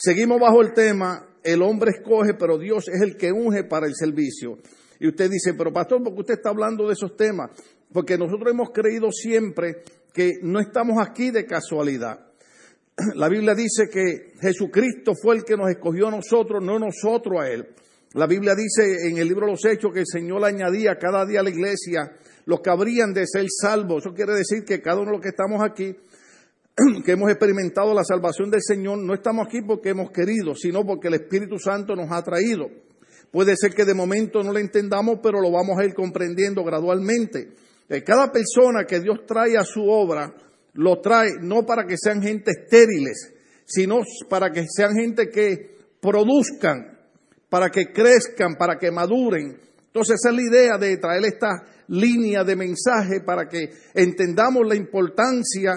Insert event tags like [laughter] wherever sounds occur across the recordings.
Seguimos bajo el tema, el hombre escoge, pero Dios es el que unge para el servicio. Y usted dice, pero pastor, ¿por qué usted está hablando de esos temas? Porque nosotros hemos creído siempre que no estamos aquí de casualidad. [clears throat] La Biblia dice que Jesucristo fue el que nos escogió a nosotros, no nosotros a Él. La Biblia dice en el libro de los Hechos que el Señor añadía cada día a la iglesia los que habrían de ser salvos. Eso quiere decir que cada uno de los que estamos aquí [clears throat] que hemos experimentado la salvación del Señor, no estamos aquí porque hemos querido, sino porque el Espíritu Santo nos ha traído. Puede ser que de momento no lo entendamos, pero lo vamos a ir comprendiendo gradualmente. Eh, cada persona que Dios trae a su obra, lo trae no para que sean gente estériles, sino para que sean gente que produzcan, para que crezcan, para que maduren. Entonces esa es la idea de traer esta línea de mensaje para que entendamos la importancia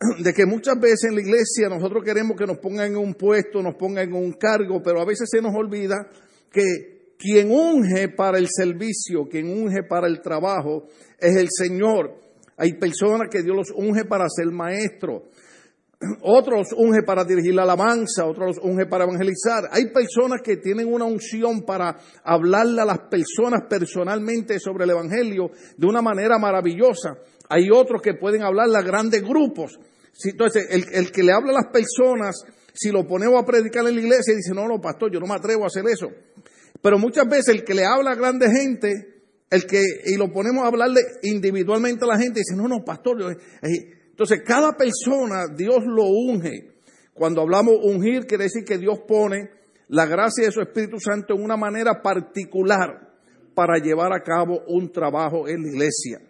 [clears throat] de que muchas veces en la iglesia nosotros queremos que nos pongan en un puesto, nos pongan en un cargo, pero a veces se nos olvida que quien unge para el servicio, quien unge para el trabajo, es el Señor. Hay personas que Dios los unge para ser maestro, [clears throat] otros unge para dirigir la alabanza, otros unge para evangelizar. Hay personas que tienen una unción para hablarle a las personas personalmente sobre el Evangelio de una manera maravillosa. Hay otros que pueden hablarle a grandes grupos. Entonces, el, que le habla a las personas, si lo ponemos a predicar en la iglesia, dice, no, no, pastor, yo no me atrevo a hacer eso. Pero muchas veces el que le habla a grande gente, el que, y lo ponemos a hablarle individualmente a la gente, dice, no, no, pastor. Eh, entonces, cada persona, Dios lo unge. Cuando hablamos ungir, quiere decir que Dios pone la gracia de su Espíritu Santo en una manera particular para llevar a cabo un trabajo en la iglesia.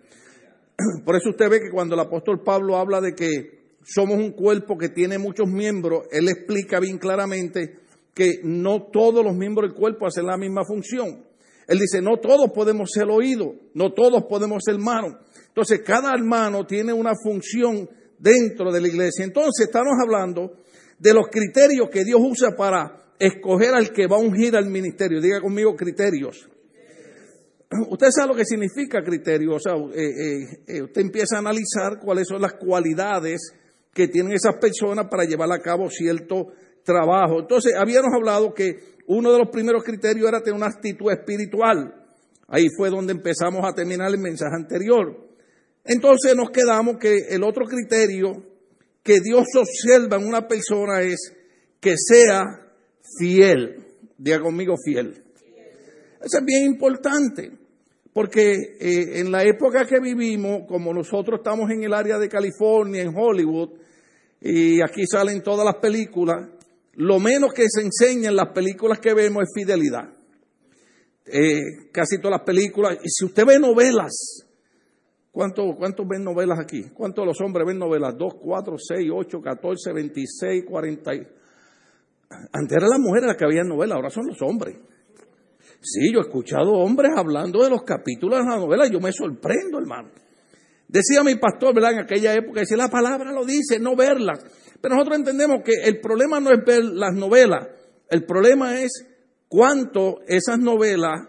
[clears throat] Por eso usted ve que cuando el apóstol Pablo habla de que somos un cuerpo que tiene muchos miembros, él explica bien claramente que no todos los miembros del cuerpo hacen la misma función. Él dice, no todos podemos ser oídos, no todos podemos ser manos. Entonces, cada hermano tiene una función dentro de la iglesia. Entonces, estamos hablando de los criterios que Dios usa para escoger al que va a ungir al ministerio. Diga conmigo criterios. [clears throat] Usted sabe lo que significa criterio. O sea, eh, eh, eh, usted empieza a analizar cuáles son las cualidades que tienen esas personas para llevar a cabo cierto trabajo. Entonces, habíamos hablado que uno de los primeros criterios era tener una actitud espiritual. Ahí fue donde empezamos a terminar el mensaje anterior. Entonces nos quedamos que el otro criterio que Dios observa en una persona es que sea fiel. Diga conmigo fiel. Eso es bien importante, porque eh, en la época que vivimos, como nosotros estamos en el área de California, en Hollywood, y aquí salen todas las películas, lo menos que se enseña en las películas que vemos es fidelidad. Eh, casi todas las películas, y si usted ve novelas, ¿cuántos cuánto ven novelas aquí? ¿Cuántos de los hombres ven novelas? 2, 4, 6, 8, 14, 26, 40. Antes eran las mujeres las que habían novelas, ahora son los hombres. Sí, yo he escuchado hombres hablando de los capítulos de la novela, yo me sorprendo, hermano. Decía mi pastor, ¿verdad? En aquella época, decía, la palabra lo dice, no verlas. Pero nosotros entendemos que el problema no es ver las novelas, el problema es cuánto esas novelas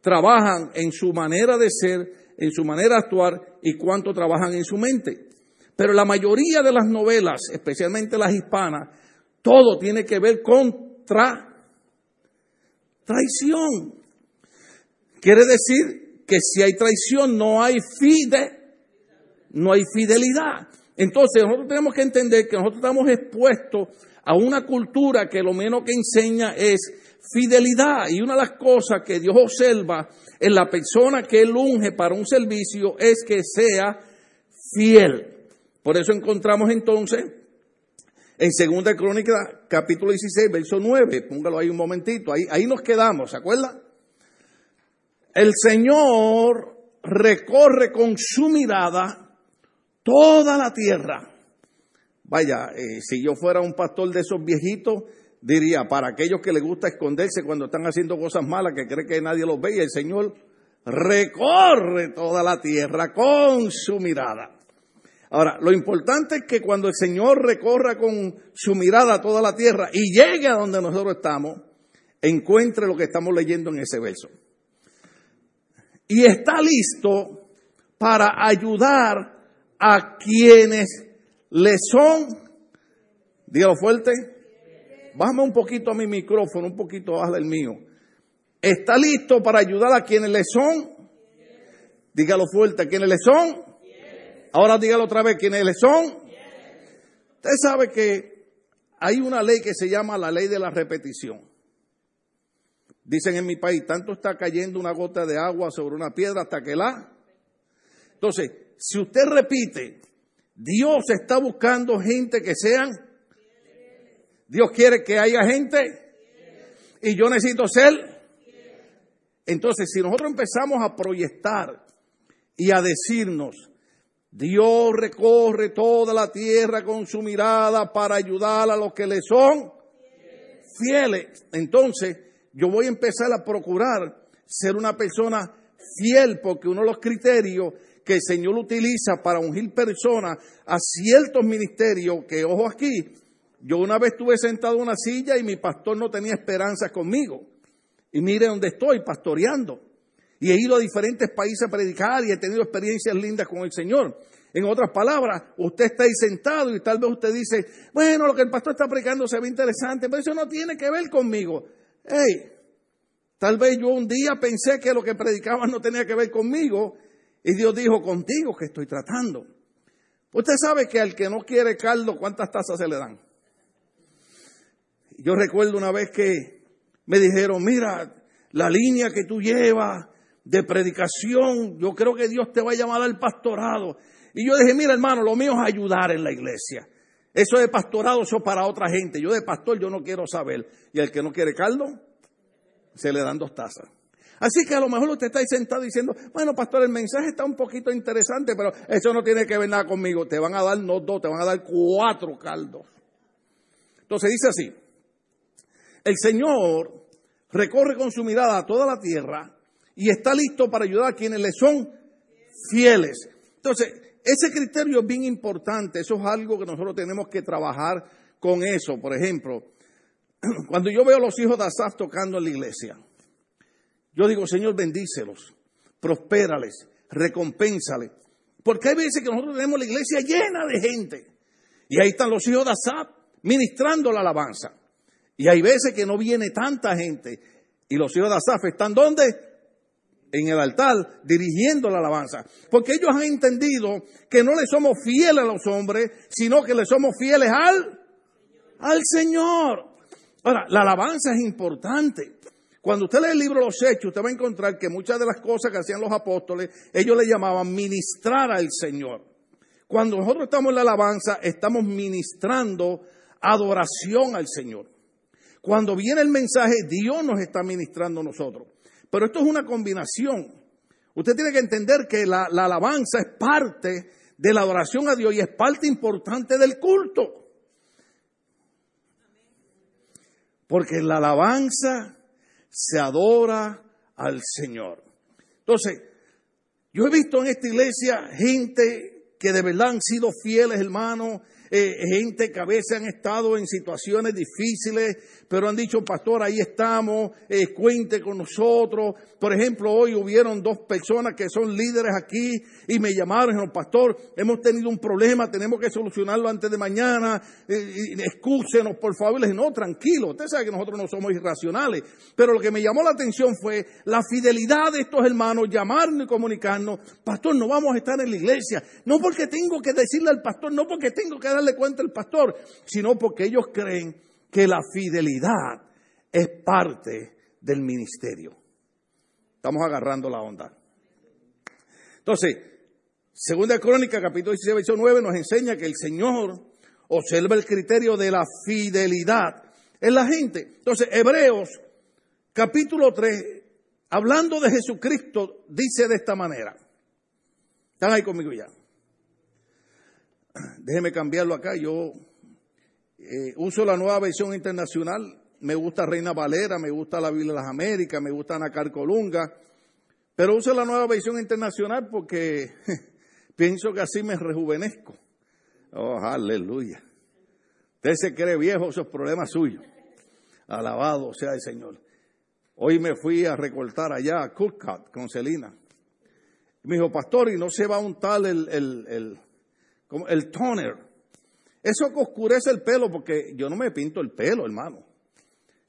trabajan en su manera de ser, en su manera de actuar y cuánto trabajan en su mente. Pero la mayoría de las novelas, especialmente las hispanas, todo tiene que ver con traición. Quiere decir que si hay traición no hay fide no hay fidelidad. Entonces nosotros tenemos que entender que nosotros estamos expuestos a una cultura que lo menos que enseña es fidelidad. Y una de las cosas que Dios observa en la persona que él unge para un servicio es que sea fiel. Por eso encontramos entonces en Segunda Crónica, capítulo 16, verso 9, póngalo ahí un momentito, ahí, ahí nos quedamos, ¿se acuerda? El Señor recorre con su mirada toda la tierra. Vaya, eh, si yo fuera un pastor de esos viejitos, diría, para aquellos que les gusta esconderse cuando están haciendo cosas malas, que cree que nadie los ve, el Señor recorre toda la tierra con su mirada. Ahora, lo importante es que cuando el Señor recorra con su mirada toda la tierra y llegue a donde nosotros estamos, encuentre lo que estamos leyendo en ese verso. Y está listo para ayudar a quienes le son, dígalo fuerte, bájame un poquito a mi micrófono, un poquito baja el mío. ¿Está listo para ayudar a quienes le son? Dígalo fuerte, ¿a quienes le son? Ahora dígalo otra vez, ¿quiénes son? Usted sabe que hay una ley que se llama la ley de la repetición. Dicen en mi país, tanto está cayendo una gota de agua sobre una piedra hasta que la... Entonces, si usted repite, Dios está buscando gente que sean... Dios quiere que haya gente y yo necesito ser. Entonces, si nosotros empezamos a proyectar y a decirnos, Dios recorre toda la tierra con su mirada para ayudar a los que le son fieles. Entonces, yo voy a empezar a procurar ser una persona fiel, porque uno de los criterios que el Señor utiliza para ungir personas a ciertos ministerios, que ojo aquí, yo una vez estuve sentado en una silla y mi pastor no tenía esperanza conmigo. Y mire dónde estoy, pastoreando y he ido a diferentes países a predicar y he tenido experiencias lindas con el Señor. En otras palabras, usted está ahí sentado y tal vez usted dice, bueno, lo que el pastor está predicando se ve interesante, pero eso no tiene que ver conmigo. Hey, tal vez yo un día pensé que lo que predicaba no tenía que ver conmigo y Dios dijo, contigo que estoy tratando. Usted sabe que al que no quiere caldo, ¿cuántas tazas se le dan? Yo recuerdo una vez que me dijeron, mira, la línea que tú llevas de predicación, yo creo que Dios te va a llamar al pastorado. Y yo dije, mira hermano, lo mío es ayudar en la iglesia. Eso de pastorado, eso para otra gente. Yo de pastor yo no quiero saber. Y el que no quiere caldo, se le dan dos tazas. Así que a lo mejor usted está ahí sentado diciendo, bueno, pastor, el mensaje está un poquito interesante, pero eso no tiene que ver nada conmigo. Te van a dar no dos, te van a dar cuatro caldos. Entonces dice así, el Señor recorre con su mirada a toda la tierra y está listo para ayudar a quienes le son fieles. Entonces, ese criterio es bien importante, eso es algo que nosotros tenemos que trabajar con eso. Por ejemplo, [clears throat] cuando yo veo a los hijos de Asaf tocando en la iglesia, yo digo, Señor, bendícelos, prospérales, recompénsales. Porque hay veces que nosotros tenemos la iglesia llena de gente. Y ahí están los hijos de Asaf ministrando la alabanza. Y hay veces que no viene tanta gente. Y los hijos de Asaf están ¿dónde? En el altar dirigiendo la alabanza. Porque ellos han entendido que no le somos fieles a los hombres, sino que le somos fieles al, al Señor. Ahora, la alabanza es importante. Cuando usted lee el libro los Hechos, usted va a encontrar que muchas de las cosas que hacían los apóstoles, ellos le llamaban ministrar al Señor. Cuando nosotros estamos en la alabanza, estamos ministrando adoración al Señor. Cuando viene el mensaje, Dios nos está ministrando a nosotros. Pero esto es una combinación. Usted tiene que entender que la, alabanza es parte de la adoración a Dios y es parte importante del culto. Porque la alabanza se adora al Señor. Entonces, yo he visto en esta iglesia gente que de verdad han sido fieles, hermanos, eh, gente que a veces han estado en situaciones difíciles, pero han dicho, pastor, ahí estamos, eh, cuente con nosotros. Por ejemplo, hoy hubieron dos personas que son líderes aquí y me llamaron dijeron, pastor, hemos tenido un problema, tenemos que solucionarlo antes de mañana, eh, excúsenos por favor. Y les dije, no, tranquilo, usted sabe que nosotros no somos irracionales, pero lo que me llamó la atención fue la fidelidad de estos hermanos, llamarnos y comunicarnos, pastor, no vamos a estar en la iglesia, no porque tengo que decirle al pastor, no porque tengo que darle cuenta al pastor, sino porque ellos creen que la fidelidad es parte del ministerio. Estamos agarrando la onda. Entonces, segunda crónica, capítulo 16, verso 9, nos enseña que el Señor observa el criterio de la fidelidad en la gente. Entonces, Hebreos, capítulo 3, hablando de Jesucristo, dice de esta manera. ¿Están ahí conmigo ya? [clears throat] Déjeme cambiarlo acá, yo eh, uso la nueva versión internacional. Me gusta Reina Valera, me gusta la Biblia de las Américas, me gusta Anacar Colunga. Pero uso la nueva versión internacional porque [laughs] pienso que así me rejuvenezco. Oh, aleluya. Usted se cree viejo, esos problemas suyos. Alabado sea el Señor. Hoy me fui a recortar allá a Cookcut con Celina. Me dijo, pastor, y no se va a untar el, el, el, el toner Eso que oscurece el pelo, porque yo no me pinto el pelo, hermano.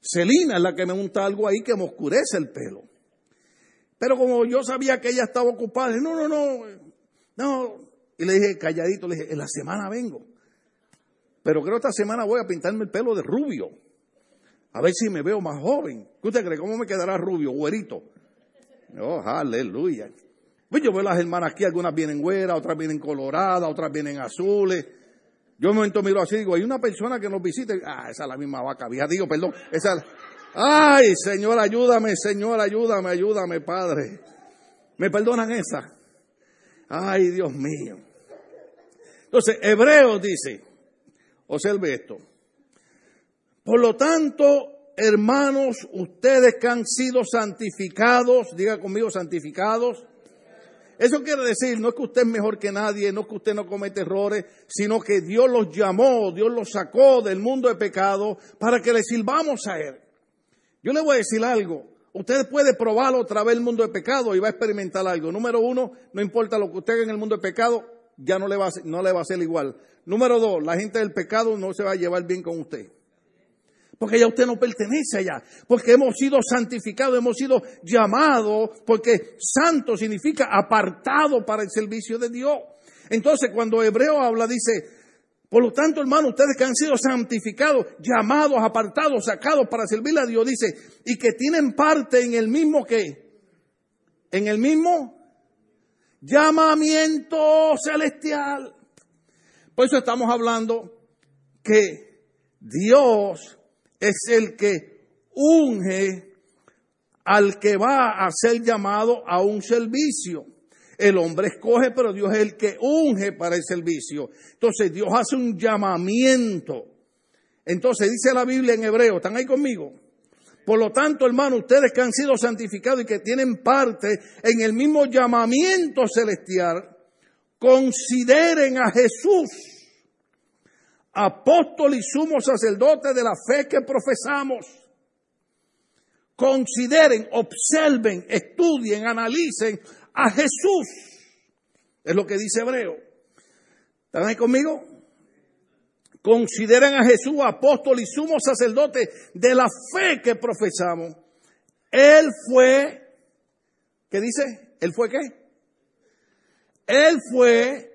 Celina es la que me monta algo ahí que me oscurece el pelo. Pero como yo sabía que ella estaba ocupada, dije, no, no, no, no. Y le dije, calladito, le dije, en la semana vengo. Pero creo esta semana voy a pintarme el pelo de rubio. A ver si me veo más joven. ¿Qué usted cree? ¿Cómo me quedará rubio, güerito? Oh, aleluya. Pues yo veo las hermanas aquí, algunas vienen güeras, otras vienen coloradas, otras vienen azules. Yo un momento miro así y digo, hay una persona que nos visita. Ah, esa es la misma vaca vieja. Digo, perdón, esa. Ay, Señor, ayúdame, Señor, ayúdame, ayúdame, Padre. ¿Me perdonan esa? Ay, Dios mío. Entonces, Hebreos dice, observe esto. Por lo tanto, hermanos, ustedes que han sido santificados, diga conmigo santificados. Eso quiere decir, no es que usted es mejor que nadie, no es que usted no comete errores, sino que Dios los llamó, Dios los sacó del mundo de pecado para que le sirvamos a Él. Yo le voy a decir algo. Usted puede probar otra vez el mundo de pecado y va a experimentar algo. Número uno, no importa lo que usted haga en el mundo de pecado, ya no le va a, no le va a ser igual. Número dos, la gente del pecado no se va a llevar bien con usted. Porque ya usted no pertenece allá. Porque hemos sido santificados, hemos sido llamados, porque santo significa apartado para el servicio de Dios. Entonces, cuando Hebreo habla, dice, por lo tanto, hermano, ustedes que han sido santificados, llamados, apartados, sacados para servirle a Dios, dice, y que tienen parte en el mismo que, en el mismo llamamiento celestial. Por eso estamos hablando que Dios es el que unge al que va a ser llamado a un servicio. El hombre escoge, pero Dios es el que unge para el servicio. Entonces Dios hace un llamamiento. Entonces dice la Biblia en hebreo, ¿están ahí conmigo? Por lo tanto, hermano, ustedes que han sido santificados y que tienen parte en el mismo llamamiento celestial, consideren a Jesús apóstol y sumo sacerdote de la fe que profesamos. Consideren, observen, estudien, analicen a Jesús. Es lo que dice Hebreo. ¿Están ahí conmigo? Consideren a Jesús apóstol y sumo sacerdote de la fe que profesamos. Él fue, ¿qué dice? ¿Él fue qué? Él fue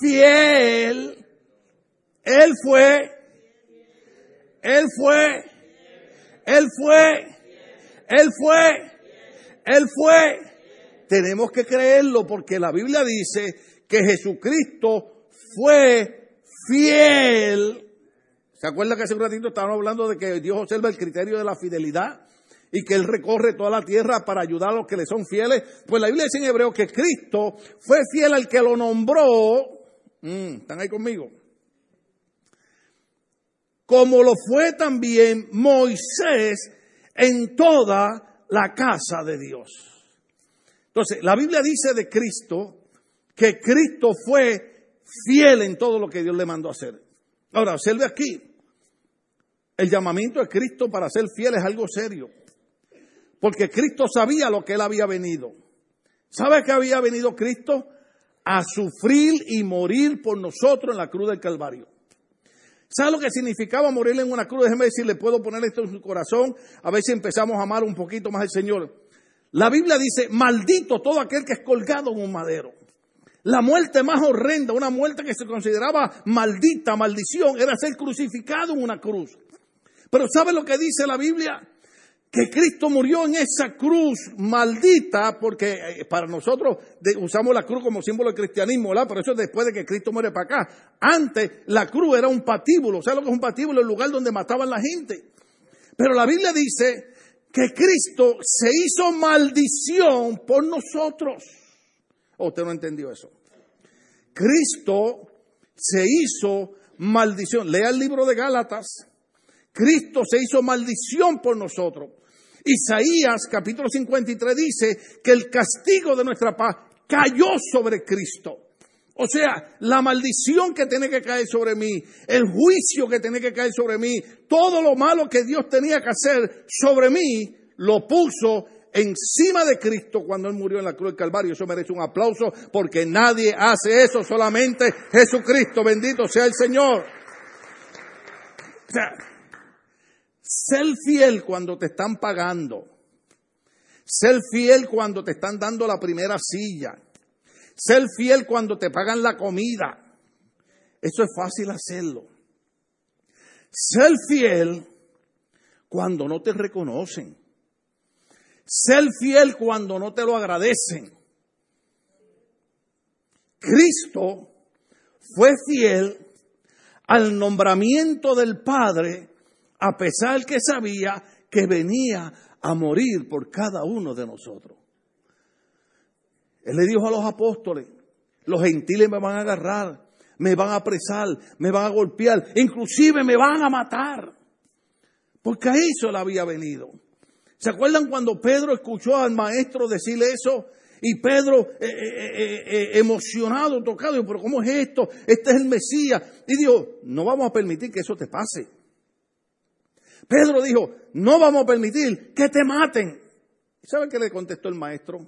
fiel él fue, Él fue, Él fue, Él fue, Él fue. Tenemos que creerlo porque la Biblia dice que Jesucristo fue fiel. ¿Se acuerda que hace un ratito estábamos hablando de que Dios observa el criterio de la fidelidad? y que Él recorre toda la tierra para ayudar a los que le son fieles. Pues la Biblia dice en hebreo que Cristo fue fiel al que lo nombró. Mm, ¿Están ahí conmigo? Como lo fue también Moisés en toda la casa de Dios. Entonces, la Biblia dice de Cristo que Cristo fue fiel en todo lo que Dios le mandó a hacer. Ahora, observe aquí, el llamamiento de Cristo para ser fiel es algo serio, porque Cristo sabía lo que él había venido. ¿Sabe que había venido Cristo? A sufrir y morir por nosotros en la cruz del Calvario. ¿Sabe lo que significaba morir en una cruz? Déjeme decirle, puedo poner esto en su corazón, a ver si empezamos a amar un poquito más al Señor. La Biblia dice, maldito todo aquel que es colgado en un madero. La muerte más horrenda, una muerte que se consideraba maldita, maldición, era ser crucificado en una cruz. Pero ¿sabe lo que dice la Biblia? Que Cristo murió en esa cruz maldita, porque eh, para nosotros usamos la cruz como símbolo del cristianismo, ¿verdad? Pero eso es después de que Cristo muere para acá. Antes la cruz era un patíbulo, ¿sabes lo que es un patíbulo? El lugar donde mataban la gente. Pero la Biblia dice que Cristo se hizo maldición por nosotros. ¿O usted no entendió eso? Cristo se hizo maldición. Lea el libro de Gálatas. Cristo se hizo maldición por nosotros. Isaías capítulo 53 dice que el castigo de nuestra paz cayó sobre Cristo. O sea, la maldición que tiene que caer sobre mí, el juicio que tiene que caer sobre mí, todo lo malo que Dios tenía que hacer sobre mí, lo puso encima de Cristo cuando Él murió en la cruz del Calvario. Eso merece un aplauso porque nadie hace eso, solamente Jesucristo. Bendito sea el Señor. Ser fiel cuando te están pagando. Ser fiel cuando te están dando la primera silla. Ser fiel cuando te pagan la comida. Eso es fácil hacerlo. Ser fiel cuando no te reconocen. Ser fiel cuando no te lo agradecen. Cristo fue fiel al nombramiento del Padre a pesar que sabía que venía a morir por cada uno de nosotros. Él le dijo a los apóstoles, los gentiles me van a agarrar, me van a apresar, me van a golpear, inclusive me van a matar. Porque a eso le había venido. ¿Se acuerdan cuando Pedro escuchó al maestro decirle eso? Y Pedro, eh, eh, eh, emocionado, tocado, dijo, pero ¿cómo es esto? Este es el Mesías. Y dijo, no vamos a permitir que eso te pase. Pedro dijo, no vamos a permitir que te maten. ¿Y sabe qué le contestó el maestro?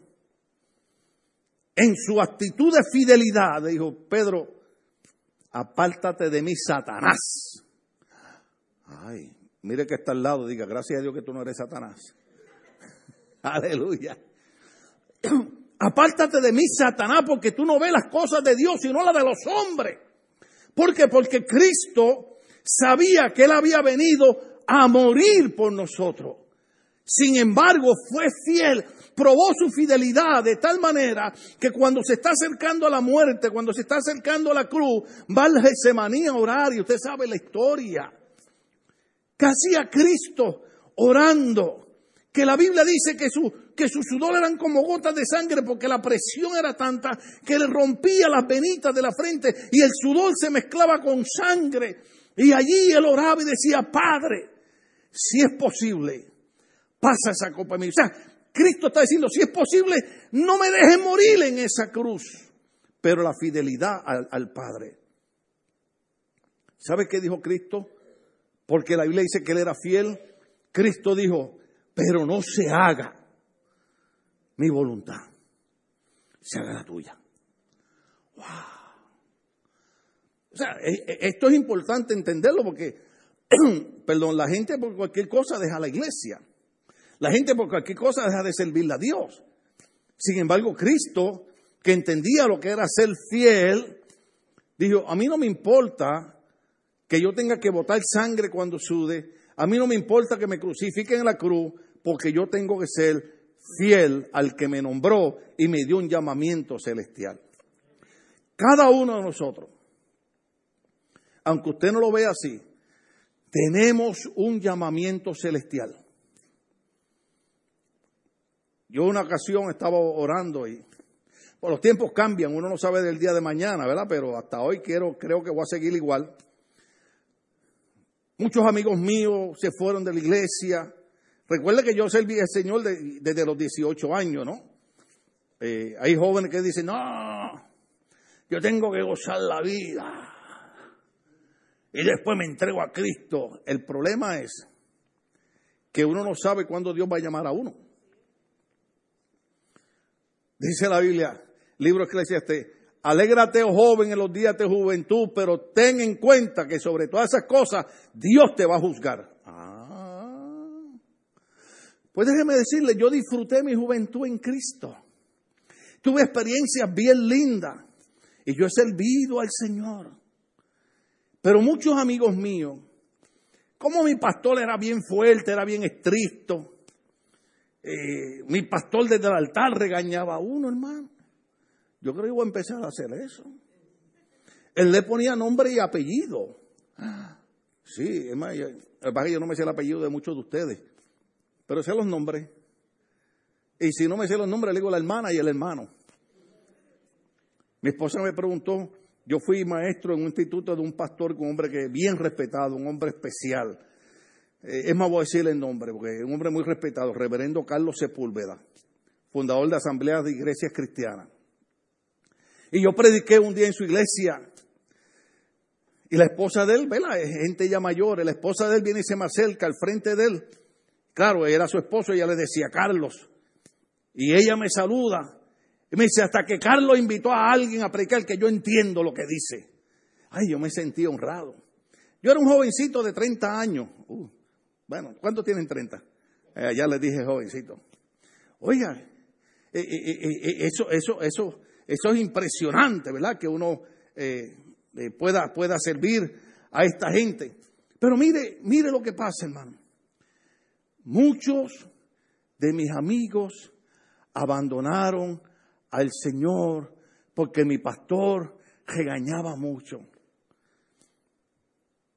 En su actitud de fidelidad, dijo Pedro, apártate de mí, Satanás. Ay, mire que está al lado, diga, gracias a Dios que tú no eres Satanás. [laughs] Aleluya. [clears throat] Apártate de mí, Satanás, porque tú no ves las cosas de Dios, sino las de los hombres. ¿Por qué? Porque Cristo sabía que Él había venido a morir por nosotros. Sin embargo, fue fiel, probó su fidelidad de tal manera que cuando se está acercando a la muerte, cuando se está acercando a la cruz, va al Getsemaní a orar y usted sabe la historia. Que hacía Cristo orando. Que la Biblia dice que su, que su sudor eran como gotas de sangre porque la presión era tanta que le rompía las venitas de la frente y el sudor se mezclaba con sangre. Y allí él oraba y decía, Padre, si es posible, pasa esa copa mí. O sea, Cristo está diciendo, si es posible, no me dejes morir en esa cruz. Pero la fidelidad al, Padre. ¿Sabe qué dijo Cristo? Porque la Biblia dice que él era fiel. Cristo dijo, pero no se haga mi voluntad, se haga la tuya. Wow. O sea, e, e, esto es importante entenderlo porque [clears throat] perdón, la gente por cualquier cosa deja la iglesia. La gente por cualquier cosa deja de servirle a Dios. Sin embargo, Cristo, que entendía lo que era ser fiel, dijo, a mí no me importa que yo tenga que botar sangre cuando sude, a mí no me importa que me crucifiquen en la cruz, porque yo tengo que ser fiel al que me nombró y me dio un llamamiento celestial. Cada uno de nosotros, aunque usted no lo vea así, tenemos un llamamiento celestial. Yo una ocasión estaba orando y pues, los tiempos cambian, uno no sabe del día de mañana, ¿verdad? Pero hasta hoy quiero, creo que voy a seguir igual. Muchos amigos míos se fueron de la iglesia. Recuerde que yo serví al Señor desde los 18 años, ¿no? Eh, hay jóvenes que dicen, no, yo tengo que gozar la vida y después me entrego a Cristo. El problema es que uno no sabe cuándo Dios va a llamar a uno. Dice la Biblia, libro eclesiastés, alégrate, oh joven, en los días de juventud, pero ten en cuenta que sobre todas esas cosas Dios te va a juzgar. Ah. Pues déjeme decirle, yo disfruté mi juventud en Cristo. Tuve experiencias bien lindas y yo he servido al Señor. Pero muchos amigos míos, como mi pastor era bien fuerte, era bien estricto, eh, mi pastor desde el altar regañaba a uno, hermano. Yo creo que voy a empezar a hacer eso. Él le ponía nombre y apellido. Sí, es más, yo, yo no me sé el apellido de muchos de ustedes, pero sé los nombres. Y si no me sé los nombres, le digo la hermana y el hermano. Mi esposa me preguntó, yo fui maestro en un instituto de un pastor, un hombre que bien respetado, un hombre especial. Eh, es más, voy a decirle el nombre, porque es un hombre muy respetado, reverendo Carlos Sepúlveda, fundador de Asambleas de Iglesias Cristianas. Y yo prediqué un día en su iglesia. Y la esposa de él, ¿verdad? Es gente ya mayor. La esposa de él viene y se me acerca al frente de él. Claro, era su esposo ella le decía, Carlos. Y ella me saluda. Y me dice, hasta que Carlos invitó a alguien a predicar que yo entiendo lo que dice. Ay, yo me sentí honrado. Yo era un jovencito de 30 años. Uh, bueno, ¿cuántos tienen 30? Eh, ya les dije jovencito. Oiga, eh, eh, eso, eso, eso, eso es impresionante, ¿verdad? Que uno pueda, pueda servir a esta gente. Pero mire, mire lo que pasa, hermano. Muchos de mis amigos abandonaron al Señor porque mi pastor regañaba mucho.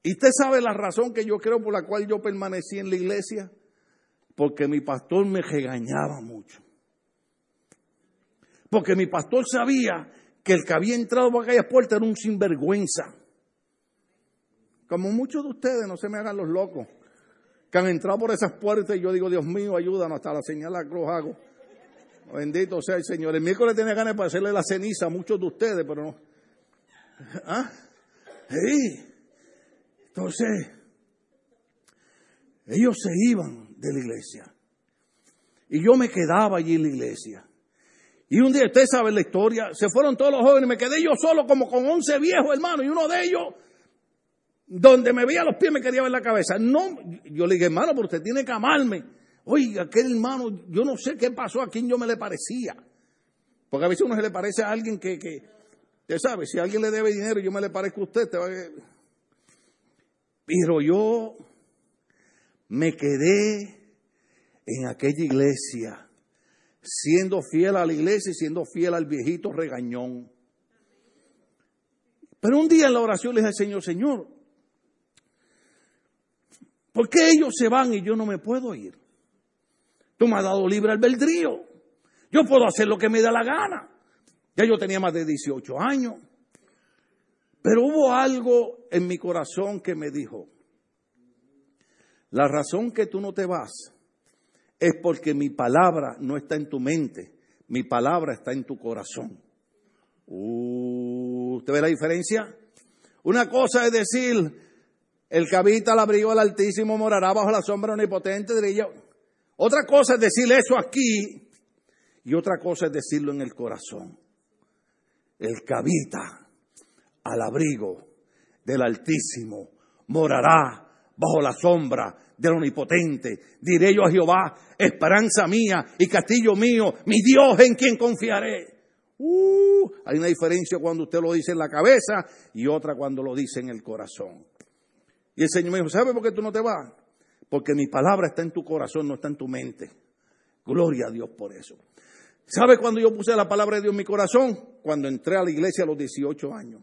¿Y usted sabe la razón que yo creo por la cual yo permanecí en la iglesia? Porque mi pastor me regañaba mucho. Porque mi pastor sabía que el que había entrado por aquella puerta era un sinvergüenza. Como muchos de ustedes, no se me hagan los locos, que han entrado por esas puertas y yo digo, Dios mío, ayúdanos, hasta la señal la cruz hago. Bendito sea el Señor. El miércoles tiene ganas de hacerle la ceniza a muchos de ustedes, pero no. ¿Ah? Sí. Entonces, ellos se iban de la iglesia. Y yo me quedaba allí en la iglesia. Y un día, usted sabe la historia, se fueron todos los jóvenes, me quedé yo solo como con 11 viejos hermanos, y uno de ellos, donde me veía los pies, me quería ver la cabeza. No, yo le dije, hermano, pero usted tiene que amarme. Oiga, aquel hermano, yo no sé qué pasó, a quién yo me le parecía. Porque a veces uno se le parece a alguien que, que usted sabe, si alguien le debe dinero, yo me le parezco a usted. Te va a... Pero yo me quedé en aquella iglesia siendo fiel a la iglesia y siendo fiel al viejito regañón. Pero un día en la oración le dije al Señor, Señor, ¿por qué ellos se van y yo no me puedo ir? Tú me has dado libre albedrío. Yo puedo hacer lo que me da la gana. Ya yo tenía más de 18 años. Pero hubo algo en mi corazón que me dijo, la razón que tú no te vas es porque mi palabra no está en tu mente, mi palabra está en tu corazón. Uh, ¿Usted ve la diferencia? Una cosa es decir, el que habita al abrigo del Altísimo morará bajo la sombra omnipotente de. Otra cosa es decir eso aquí y otra cosa es decirlo en el corazón. El que habita al abrigo del Altísimo morará bajo la sombra del Omnipotente. Diré yo a Jehová, esperanza mía y castillo mío, mi Dios en quien confiaré. Uh, hay una diferencia cuando usted lo dice en la cabeza y otra cuando lo dice en el corazón. Y el Señor me dijo, ¿sabe por qué tú no te vas? Porque mi palabra está en tu corazón, no está en tu mente. Gloria a Dios por eso. ¿Sabe cuando yo puse la palabra de Dios en mi corazón? Cuando entré a la iglesia a los 18 años.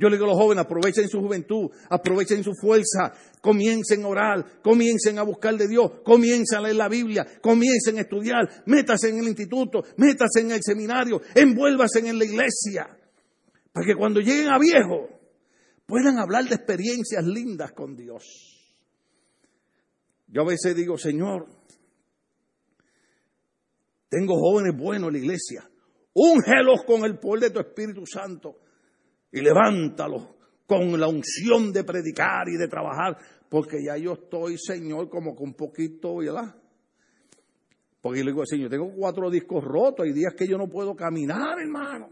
Yo le digo a los jóvenes, aprovechen su juventud, aprovechen su fuerza, comiencen a orar, comiencen a buscar de Dios, comiencen a leer la Biblia, comiencen a estudiar, métase en el instituto, métase en el seminario, envuélvase en la iglesia, para que cuando lleguen a viejo puedan hablar de experiencias lindas con Dios. Yo a veces digo, Señor, tengo jóvenes buenos en la iglesia, úngelos con el poder de tu Espíritu Santo y levántalos con la unción de predicar y de trabajar, porque ya yo estoy, Señor, como con poquito, ¿verdad? Porque le digo, Señor, tengo cuatro discos rotos, hay días que yo no puedo caminar, hermano.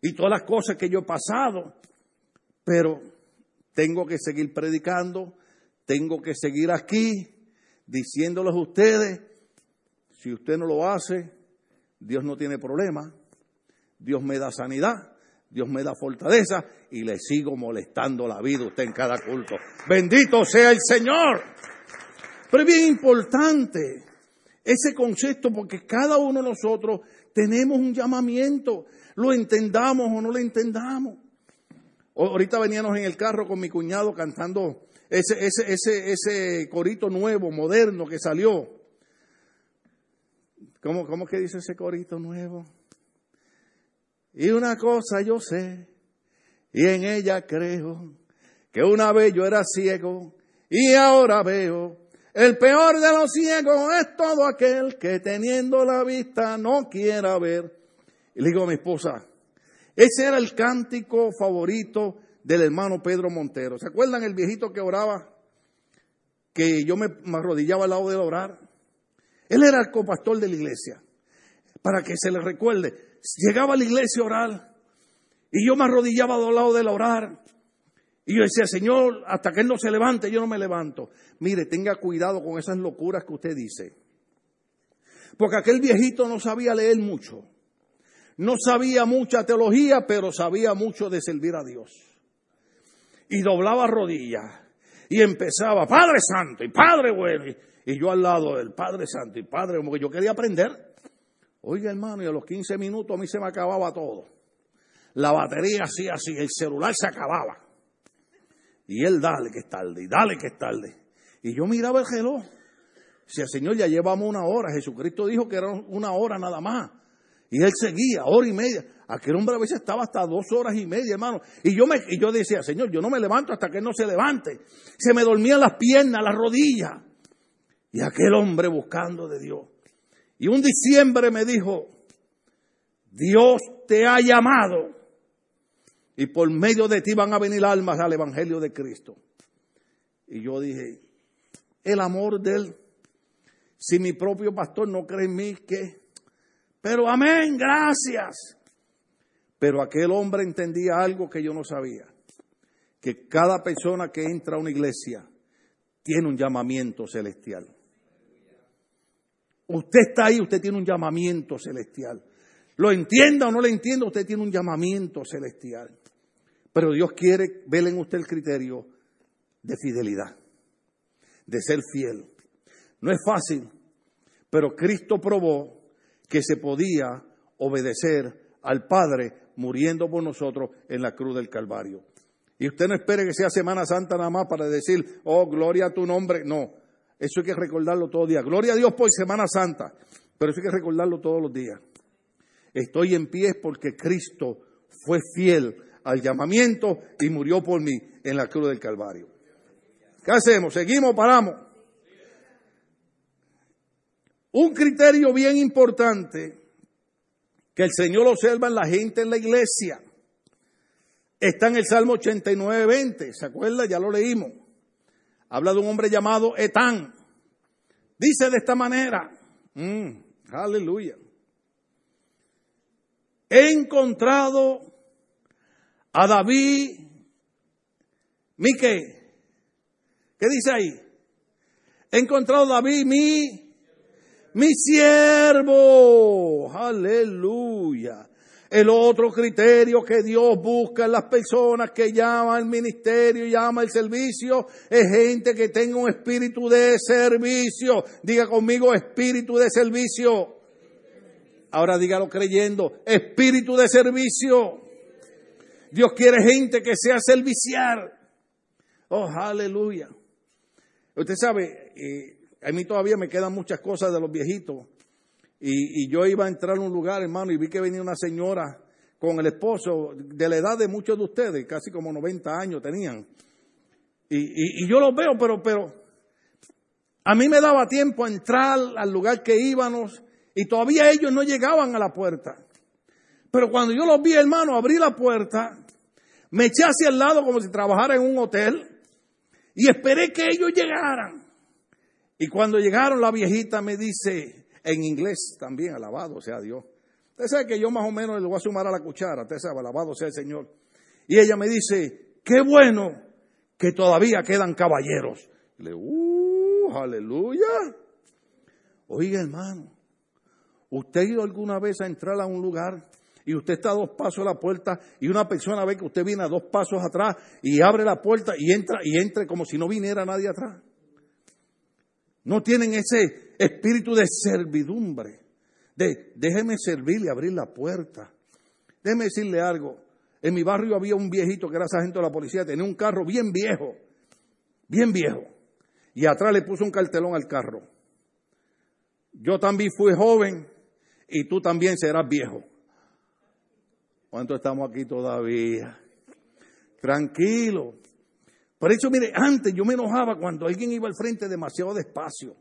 Y todas las cosas que yo he pasado. Pero tengo que seguir predicando, tengo que seguir aquí, diciéndoles a ustedes, si usted no lo hace, Dios no tiene problema, Dios me da sanidad, Dios me da fortaleza y le sigo molestando la vida a usted en cada culto. Bendito sea el Señor. Pero es bien importante ese concepto porque cada uno de nosotros tenemos un llamamiento, lo entendamos o no lo entendamos. Ahorita veníamos en el carro con mi cuñado cantando ese, ese, ese, ese corito nuevo, moderno que salió. ¿Cómo, ¿Cómo que dice ese corito nuevo? Y una cosa yo sé, y en ella creo, que una vez yo era ciego y ahora veo. El peor de los ciegos es todo aquel que teniendo la vista no quiera ver. Y le digo a mi esposa, ese era el cántico favorito del hermano Pedro Montero. ¿Se acuerdan el viejito que oraba? Que yo me, arrodillaba al lado de orar. Él era el copastor de la iglesia. para que se le recuerde. Llegaba a la iglesia a orar y yo me arrodillaba a lado del orar. Y yo decía, Señor, hasta que Él no se levante, yo no me levanto. Mire, tenga cuidado con esas locuras que usted dice. Porque aquel viejito no sabía leer mucho. No sabía mucha teología, pero sabía mucho de servir a Dios. Y doblaba rodillas. Y empezaba, Padre Santo y Padre bueno. Y yo al lado del Padre Santo y Padre, como que yo quería aprender. Oiga, hermano, y a los 15 minutos a mí se me acababa todo. La batería así, así, el celular se acababa. Y él, dale que es tarde, y dale que es tarde. Y yo miraba el reloj. Si el Señor ya llevamos una hora, Jesucristo dijo que era una hora nada más. Y él seguía, hora y media. Aquel hombre a veces estaba hasta dos horas y media, hermano. Y yo, me, y yo decía, Señor, yo no me levanto hasta que él no se levante. Se me dormían las piernas, las rodillas. Y aquel hombre buscando de Dios. Y un diciembre me dijo, Dios te ha llamado. Y por medio de ti van a venir almas al Evangelio de Cristo. Y yo dije, el amor de él, si mi propio pastor no cree en mí, ¿qué? Pero amén, gracias. Pero aquel hombre entendía algo que yo no sabía, que cada persona que entra a una iglesia tiene un llamamiento celestial. Usted está ahí, usted tiene un llamamiento celestial. Lo entienda o no lo entienda, usted tiene un llamamiento celestial. Pero Dios quiere ver en usted el criterio de fidelidad, de ser fiel. No es fácil, pero Cristo probó que se podía obedecer al Padre muriendo por nosotros en la cruz del Calvario. Y usted no espere que sea Semana Santa nada más para decir, oh, gloria a tu nombre. No, eso hay que recordarlo todos los días. Gloria a Dios por Semana Santa, pero eso hay que recordarlo todos los días. Estoy en pie porque Cristo fue fiel al llamamiento y murió por mí en la cruz del Calvario. ¿Qué hacemos? ¿Seguimos o paramos? Un criterio bien importante que el Señor observa en la gente en la iglesia está en el Salmo 89, 20. ¿Se acuerda? Ya lo leímos. Habla de un hombre llamado Etán. Dice de esta manera, mm, aleluya. He encontrado a David, mi qué, ¿qué dice ahí? He encontrado a David mi mi siervo. Aleluya. El otro criterio que Dios busca en las personas que llaman al ministerio, llama al servicio, es gente que tenga un espíritu de servicio. Diga conmigo espíritu de servicio. Ahora dígalo creyendo, espíritu de servicio. Dios quiere gente que sea servicial. Oh, aleluya. Usted sabe, eh, a mí todavía me quedan muchas cosas de los viejitos. Y, yo iba a entrar a un lugar, hermano, y vi que venía una señora con el esposo de la edad de muchos de ustedes, casi como 90 años tenían. Y, y yo los veo, pero, pero a mí me daba tiempo a entrar al lugar que íbamos y todavía ellos no llegaban a la puerta. Pero cuando yo los vi, hermano, abrí la puerta, me eché hacia el lado como si trabajara en un hotel y esperé que ellos llegaran. Y cuando llegaron, la viejita me dice, en inglés también, alabado sea Dios. Usted sabe que yo más o menos le voy a sumar a la cuchara, usted sabe, alabado sea el Señor. Y ella me dice, qué bueno que todavía quedan caballeros. le, uh, aleluya. Oiga, hermano, ¿usted ha ido alguna vez a entrar a un lugar y usted está a dos pasos a la puerta y una persona ve que usted viene a dos pasos atrás y abre la puerta y entra y entra como si no viniera nadie atrás? No tienen ese espíritu de servidumbre, de déjeme servirle, abrir la puerta. Déjeme decirle algo. En mi barrio había un viejito que era sargento de la policía, tenía un carro bien viejo, bien viejo. Y atrás le puso un cartelón al carro. Yo también fui joven y tú también serás viejo. ¿Cuánto estamos aquí todavía? Tranquilo. Por eso, mire, antes yo me enojaba cuando alguien iba al frente demasiado despacio.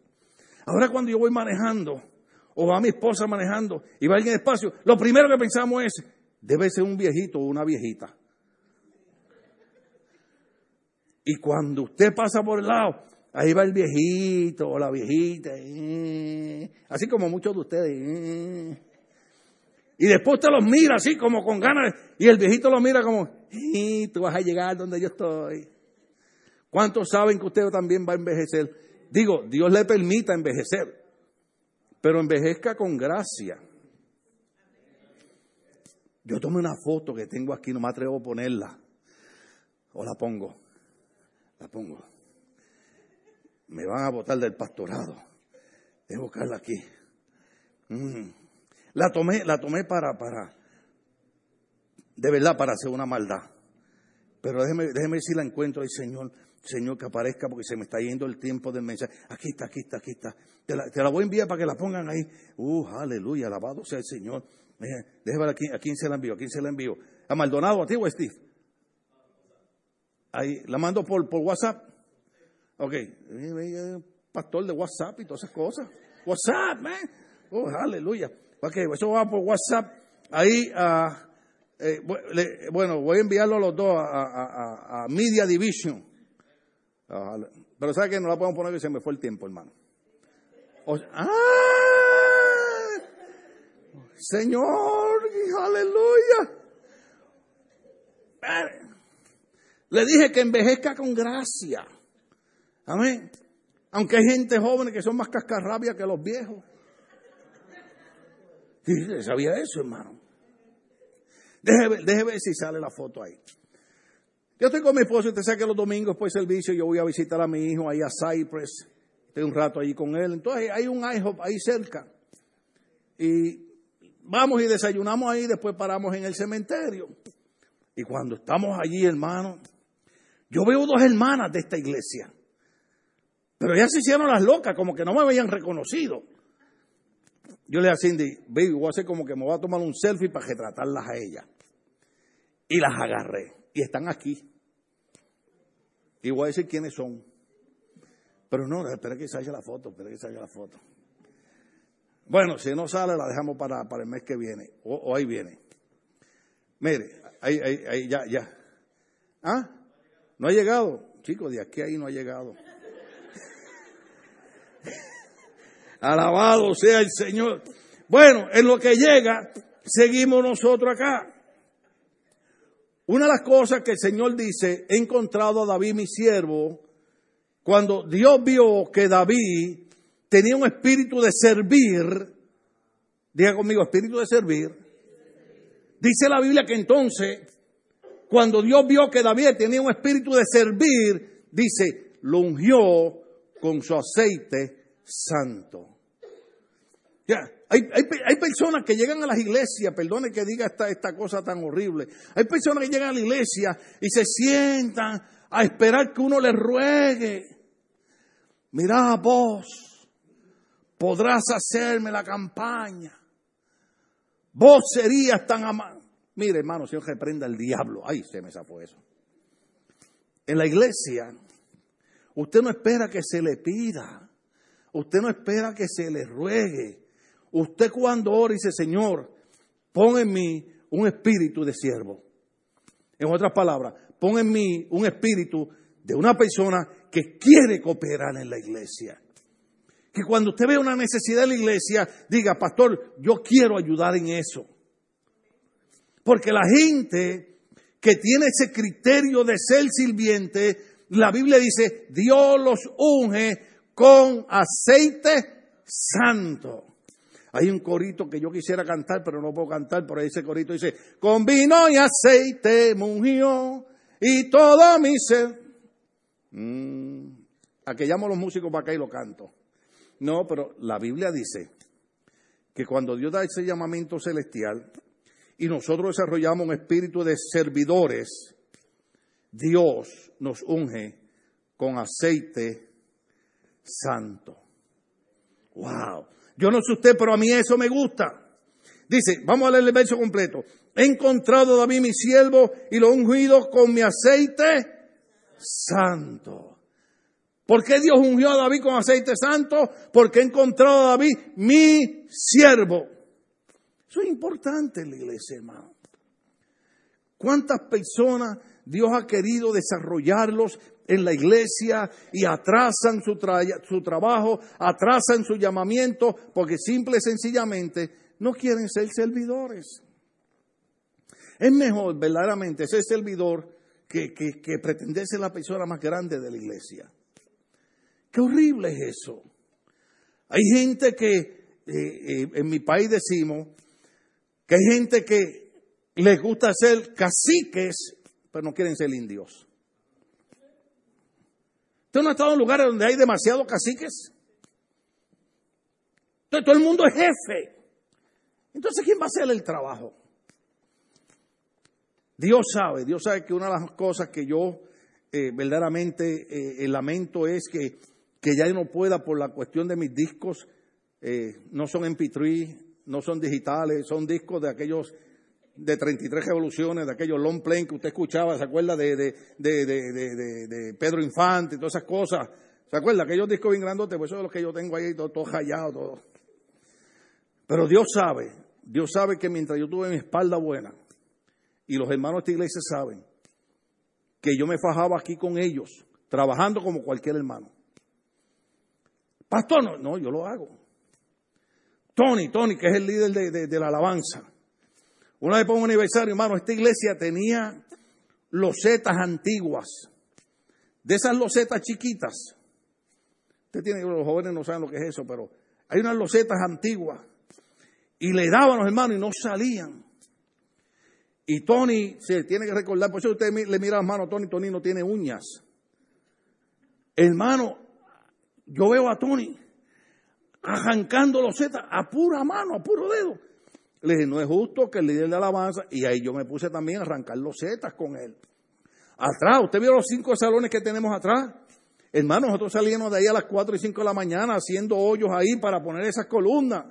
Ahora cuando yo voy manejando, o va mi esposa manejando, y va alguien despacio, lo primero que pensamos es, debe ser un viejito o una viejita. Y cuando usted pasa por el lado, ahí va el viejito o la viejita, eh, así como muchos de ustedes. Eh. Y después te los mira así como con ganas. Y el viejito lo mira como, y tú vas a llegar donde yo estoy. ¿Cuántos saben que usted también va a envejecer? Digo, Dios le permita envejecer, pero envejezca con gracia. Yo tomé una foto que tengo aquí, no me atrevo a ponerla. O la pongo. La pongo. Me van a botar del pastorado. Debo buscarla aquí. Mm. La tomé, la tomé para, para, de verdad, para hacer una maldad. Pero déjeme, déjeme si la encuentro ahí, Señor. Señor, que aparezca porque se me está yendo el tiempo del mensaje. Aquí está, aquí está, aquí está. Te la, voy a enviar para que la pongan ahí. Uh, aleluya, alabado sea el Señor. Déjame ver a quién, se la envío, a quién se la envío. ¿A Maldonado, a ti o a Steve? Ahí, la mando por, por WhatsApp. Ok, pastor de WhatsApp y todas esas cosas. WhatsApp, man. Oh, aleluya. Ok, eso va por WhatsApp. Ahí, eh, bueno, voy a enviarlo a los dos a, Media Division. Pero ¿sabe que no la podemos poner que se me fue el tiempo, hermano? ¡Ah! Señor, aleluya. Le dije que envejezca con gracia. Amén. Aunque hay gente joven que son más cascarrabias que los viejos. ¿Sabía eso, hermano? Deje, ver si sale la foto ahí. Yo estoy con mi esposo, usted sabe que los domingos después del servicio yo voy a visitar a mi hijo ahí a Cypress. Estoy un rato allí con él. Entonces hay un IHOP ahí cerca. Y vamos y desayunamos ahí, después paramos en el cementerio. Y cuando estamos allí, hermano, yo veo dos hermanas de esta iglesia. Pero ya se hicieron las locas, como que no me habían reconocido. Yo le dije a Cindy, voy a hacer como que me voy a tomar un selfie para retratarlas a ellas. Y las agarré. Y están aquí. Y voy a decir quiénes son. Pero no, espera que salga la foto, espera que salga la foto. Bueno, si no sale, la dejamos para, para el mes que viene. O, ahí viene. Mire, ahí, ahí, ahí, ya, ya. ¿Ah? ¿No ha llegado? Chicos, de aquí ahí no ha llegado. [laughs] Alabado sea el Señor. Bueno, en lo que llega, seguimos nosotros acá. Una de las cosas que el Señor dice, he encontrado a David mi siervo, cuando Dios vio que David tenía un espíritu de servir, diga conmigo, espíritu de servir, dice la Biblia que entonces, cuando Dios vio que David tenía un espíritu de servir, dice, lo ungió con su aceite santo. Ya, hay, hay, personas que llegan a las iglesias, perdone que diga esta, esta cosa tan horrible, hay personas que llegan a la iglesia y se sientan a esperar que uno les ruegue. Mira vos, podrás hacerme la campaña. Vos serías tan amado. Mire, hermano, Señor, reprenda el diablo. Ay, se me zafó eso. En la iglesia, usted no espera que se le pida. Usted no espera que se le ruegue. Usted cuando ora dice, Señor, pon en mí un espíritu de siervo. En otras palabras, pon en mí un espíritu de una persona que quiere cooperar en la iglesia. Que cuando usted ve una necesidad en la iglesia, diga, pastor, yo quiero ayudar en eso. Porque la gente que tiene ese criterio de ser sirviente, la Biblia dice, Dios los unge con aceite santo. Hay un corito que yo quisiera cantar, pero no puedo cantar, ahí ese corito dice, con vino y aceite mungió y todo mi ser. Mm, a que llamo a los músicos para acá y lo canto. No, pero la Biblia dice que cuando Dios da ese llamamiento celestial y nosotros desarrollamos un espíritu de servidores, Dios nos unge con aceite santo. Wow. Yo no sé usted, pero a mí eso me gusta. Dice, vamos a leer el verso completo. He encontrado a David mi siervo y lo he ungido con mi aceite santo. ¿Por qué Dios ungió a David con aceite santo? Porque he encontrado a David mi siervo. Eso es importante en la iglesia, hermano. ¿Cuántas personas Dios ha querido desarrollarlos en la iglesia y atrasan su, su trabajo, atrasan su llamamiento, porque simple y sencillamente no quieren ser servidores. Es mejor verdaderamente ser servidor que, que, pretender ser la persona más grande de la iglesia. Qué horrible es eso. Hay gente que, eh, eh, en mi país decimos, que hay gente que les gusta ser caciques, pero no quieren ser indios. ¿Usted no ha estado en lugares donde hay demasiados caciques? Entonces, todo el mundo es jefe. Entonces, ¿quién va a hacer el trabajo? Dios sabe, Dios sabe que una de las cosas que yo eh, verdaderamente eh, lamento es que, que, ya no pueda por la cuestión de mis discos, eh, no son MP3, no son digitales, son discos de aquellos de 33 revoluciones, de aquellos long plane que usted escuchaba, ¿se acuerda de, de, de, de Pedro Infante y todas esas cosas? ¿Se acuerda? Aquellos discos bien grandotes, pues eso es lo que yo tengo ahí, todo, todo rayado, todo. Pero Dios sabe, Dios sabe que mientras yo tuve mi espalda buena, y los hermanos de esta iglesia saben, que yo me fajaba aquí con ellos, trabajando como cualquier hermano. Pastor, no, no yo lo hago. Tony, Tony, que es el líder de, de la alabanza. Una vez por un aniversario, hermano, esta iglesia tenía losetas antiguas. De esas losetas chiquitas. Usted tiene, los jóvenes no saben lo que es eso, pero hay unas losetas antiguas y le daban los hermanos y no salían. Y Tony se tiene que recordar, por eso usted le mira las manos, Tony, Tony no tiene uñas. Hermano, yo veo a Tony arrancando los zetas a pura mano, a puro dedo. Le dije, no es justo que el líder de alabanza, y ahí yo me puse también a arrancar los zetas con él. Atrás, usted vio los cinco salones que tenemos atrás. Hermano, nosotros salíamos de ahí a las cuatro y cinco de la mañana haciendo hoyos ahí para poner esas columnas.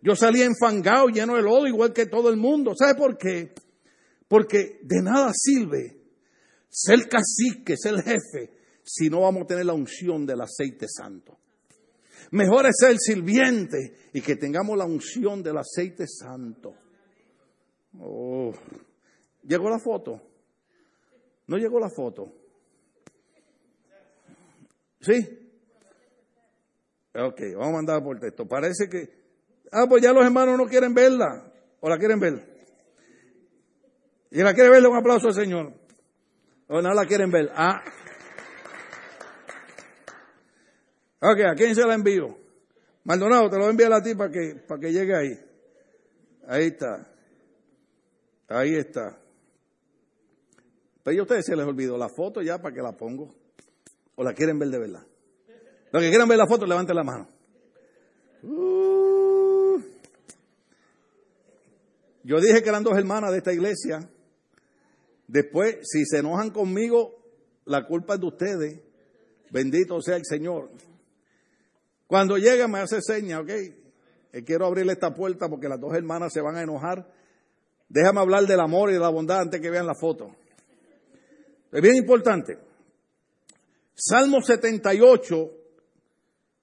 Yo salía enfangado, lleno de lodo, igual que todo el mundo. ¿Sabe por qué? Porque de nada sirve ser cacique, ser jefe, si no vamos a tener la unción del aceite santo. Mejor es ser sirviente y que tengamos la unción del aceite santo. Oh. ¿Llegó la foto? ¿No llegó la foto? ¿Sí? Ok, vamos a mandar por texto. Parece que Ah, pues ya los hermanos no quieren verla. ¿O la quieren ver? ¿Y la quiere ver? Un aplauso al Señor. ¿O no la quieren ver? Ah. Ok, ¿a quién se la envío? Maldonado, te lo voy a enviar a ti para que, para que llegue ahí. Ahí está. Ahí está. Pero a ustedes se les olvidó la foto ya para que la pongo. ¿O la quieren ver de verdad? Los que quieran ver la foto, levanten la mano. Uh. Yo dije que eran dos hermanas de esta iglesia. Después, si se enojan conmigo, la culpa es de ustedes. Bendito sea el Señor. Cuando llega me hace seña, ok. Eh, quiero abrirle esta puerta porque las dos hermanas se van a enojar. Déjame hablar del amor y de la bondad antes que vean la foto. Es bien importante. Salmo 78,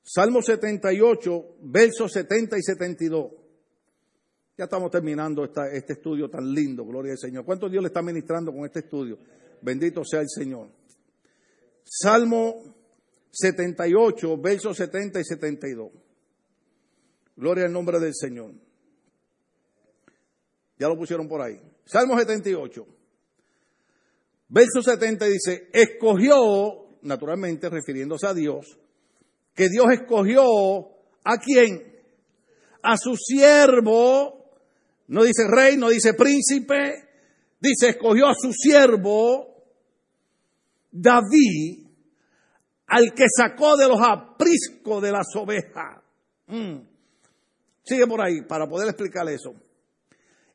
Salmo 78, versos 70 y 72. Ya estamos terminando este estudio tan lindo, gloria al Señor. ¿Cuánto Dios le está ministrando con este estudio? Bendito sea el Señor. Salmo 78, versos 70 y 72. Gloria al nombre del Señor. Ya lo pusieron por ahí. Salmo 78. Verso 70 dice, escogió, naturalmente refiriéndose a Dios, que Dios escogió a quién? A su siervo no dice rey, no dice príncipe, dice escogió a su siervo David, al que sacó de los apriscos de las ovejas. Mm. Sigue por ahí para poder explicar eso.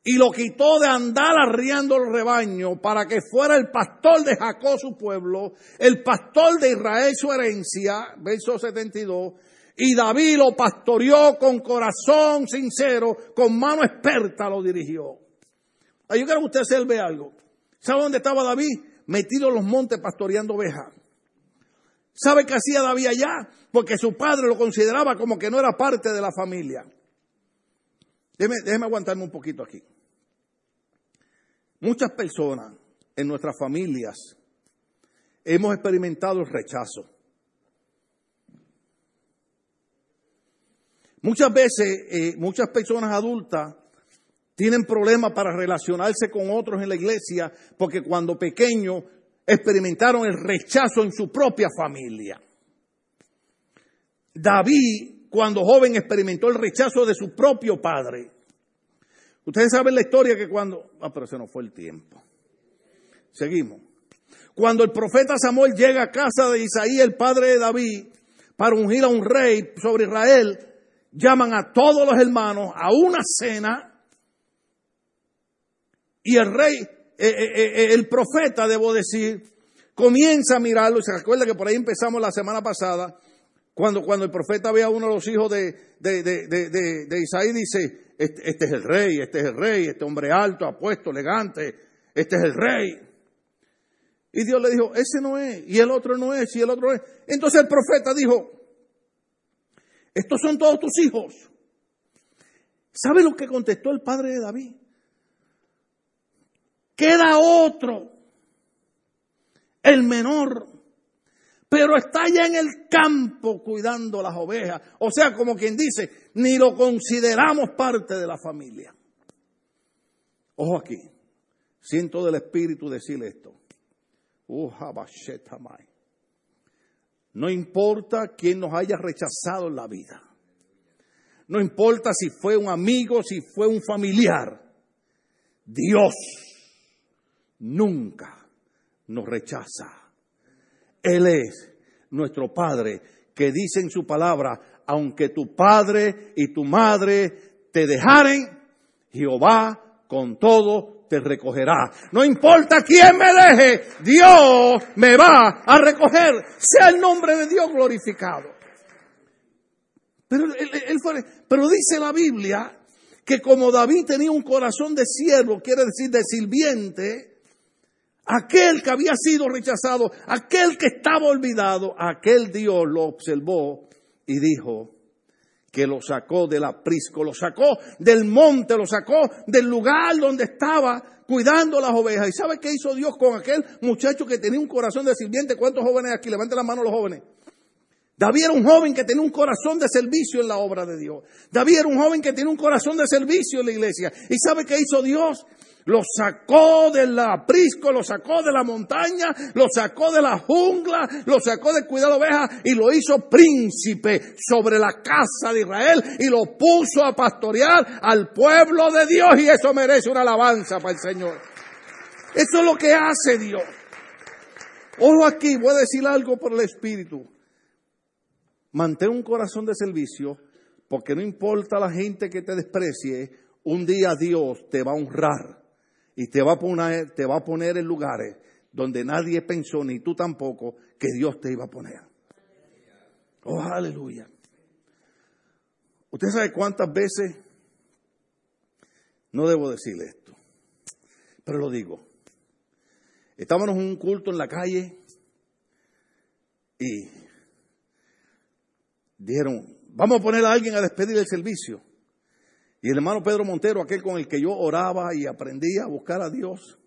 Y lo quitó de andar arriando el rebaño para que fuera el pastor de Jacob su pueblo, el pastor de Israel su herencia, verso 72, y David lo pastoreó con corazón sincero, con mano experta lo dirigió. Yo quiero que usted se ve algo. ¿Sabe dónde estaba David? Metido en los montes pastoreando ovejas. ¿Sabe qué hacía David allá? Porque su padre lo consideraba como que no era parte de la familia. Déjeme, aguantarme un poquito aquí. Muchas personas en nuestras familias hemos experimentado el rechazo. Muchas veces, eh, muchas personas adultas tienen problemas para relacionarse con otros en la iglesia porque cuando pequeños experimentaron el rechazo en su propia familia. David, cuando joven, experimentó el rechazo de su propio padre. Ustedes saben la historia que cuando... Ah, pero ese no fue el tiempo. Seguimos. Cuando el profeta Samuel llega a casa de Isaí, el padre de David, para ungir a un rey sobre Israel, llaman a todos los hermanos a una cena y el rey, el profeta, debo decir, comienza a mirarlo y se recuerda que por ahí empezamos la semana pasada, cuando, cuando el profeta ve a uno de los hijos de, de, de Isaí, dice, este, este, es el rey, este es el rey, este hombre alto, apuesto, elegante, este es el rey. Y Dios le dijo, ese no es, y el otro no es, y el otro no es. Entonces el profeta dijo, estos son todos tus hijos. ¿Sabe lo que contestó el padre de David? Queda otro, el menor, pero está ya en el campo cuidando las ovejas. O sea, como quien dice, ni lo consideramos parte de la familia. Ojo aquí, siento del Espíritu decirle esto. No importa quién nos haya rechazado en la vida. No importa si fue un amigo, si fue un familiar. Dios nunca nos rechaza. Él es nuestro Padre que dice en su palabra, aunque tu padre y tu madre te dejaren, Jehová con todo te recogerá. No importa quién me deje, Dios me va a recoger. Sea el nombre de Dios glorificado. Pero, pero dice la Biblia que como David tenía un corazón de siervo, quiere decir de sirviente, aquel que había sido rechazado, aquel que estaba olvidado, aquel Dios lo observó y dijo, que lo sacó del aprisco, lo sacó del monte, lo sacó del lugar donde estaba cuidando las ovejas. ¿Y sabe qué hizo Dios con aquel muchacho que tenía un corazón de sirviente? ¿Cuántos jóvenes aquí? Levanten la mano los jóvenes. David era un joven que tenía un corazón de servicio en la obra de Dios. David era un joven que tenía un corazón de servicio en la iglesia. ¿Y sabe qué hizo Dios? Lo sacó del aprisco, lo sacó de la montaña, lo sacó de la jungla, lo sacó de cuidar ovejas y lo hizo príncipe sobre la casa de Israel y lo puso a pastorear al pueblo de Dios y eso merece una alabanza para el Señor. Eso es lo que hace Dios. Ojo aquí, voy a decir algo por el Espíritu. Mantén un corazón de servicio porque no importa la gente que te desprecie, un día Dios te va a honrar y te va a poner, te va a poner en lugares donde nadie pensó, ni tú tampoco, que Dios te iba a poner. Oh, aleluya. Usted sabe cuántas veces, no debo decirle esto, pero lo digo. Estábamos en un culto en la calle y dijeron, vamos a poner a alguien a despedir el servicio. Y el hermano Pedro Montero, aquel con el que yo oraba y aprendía a buscar a Dios,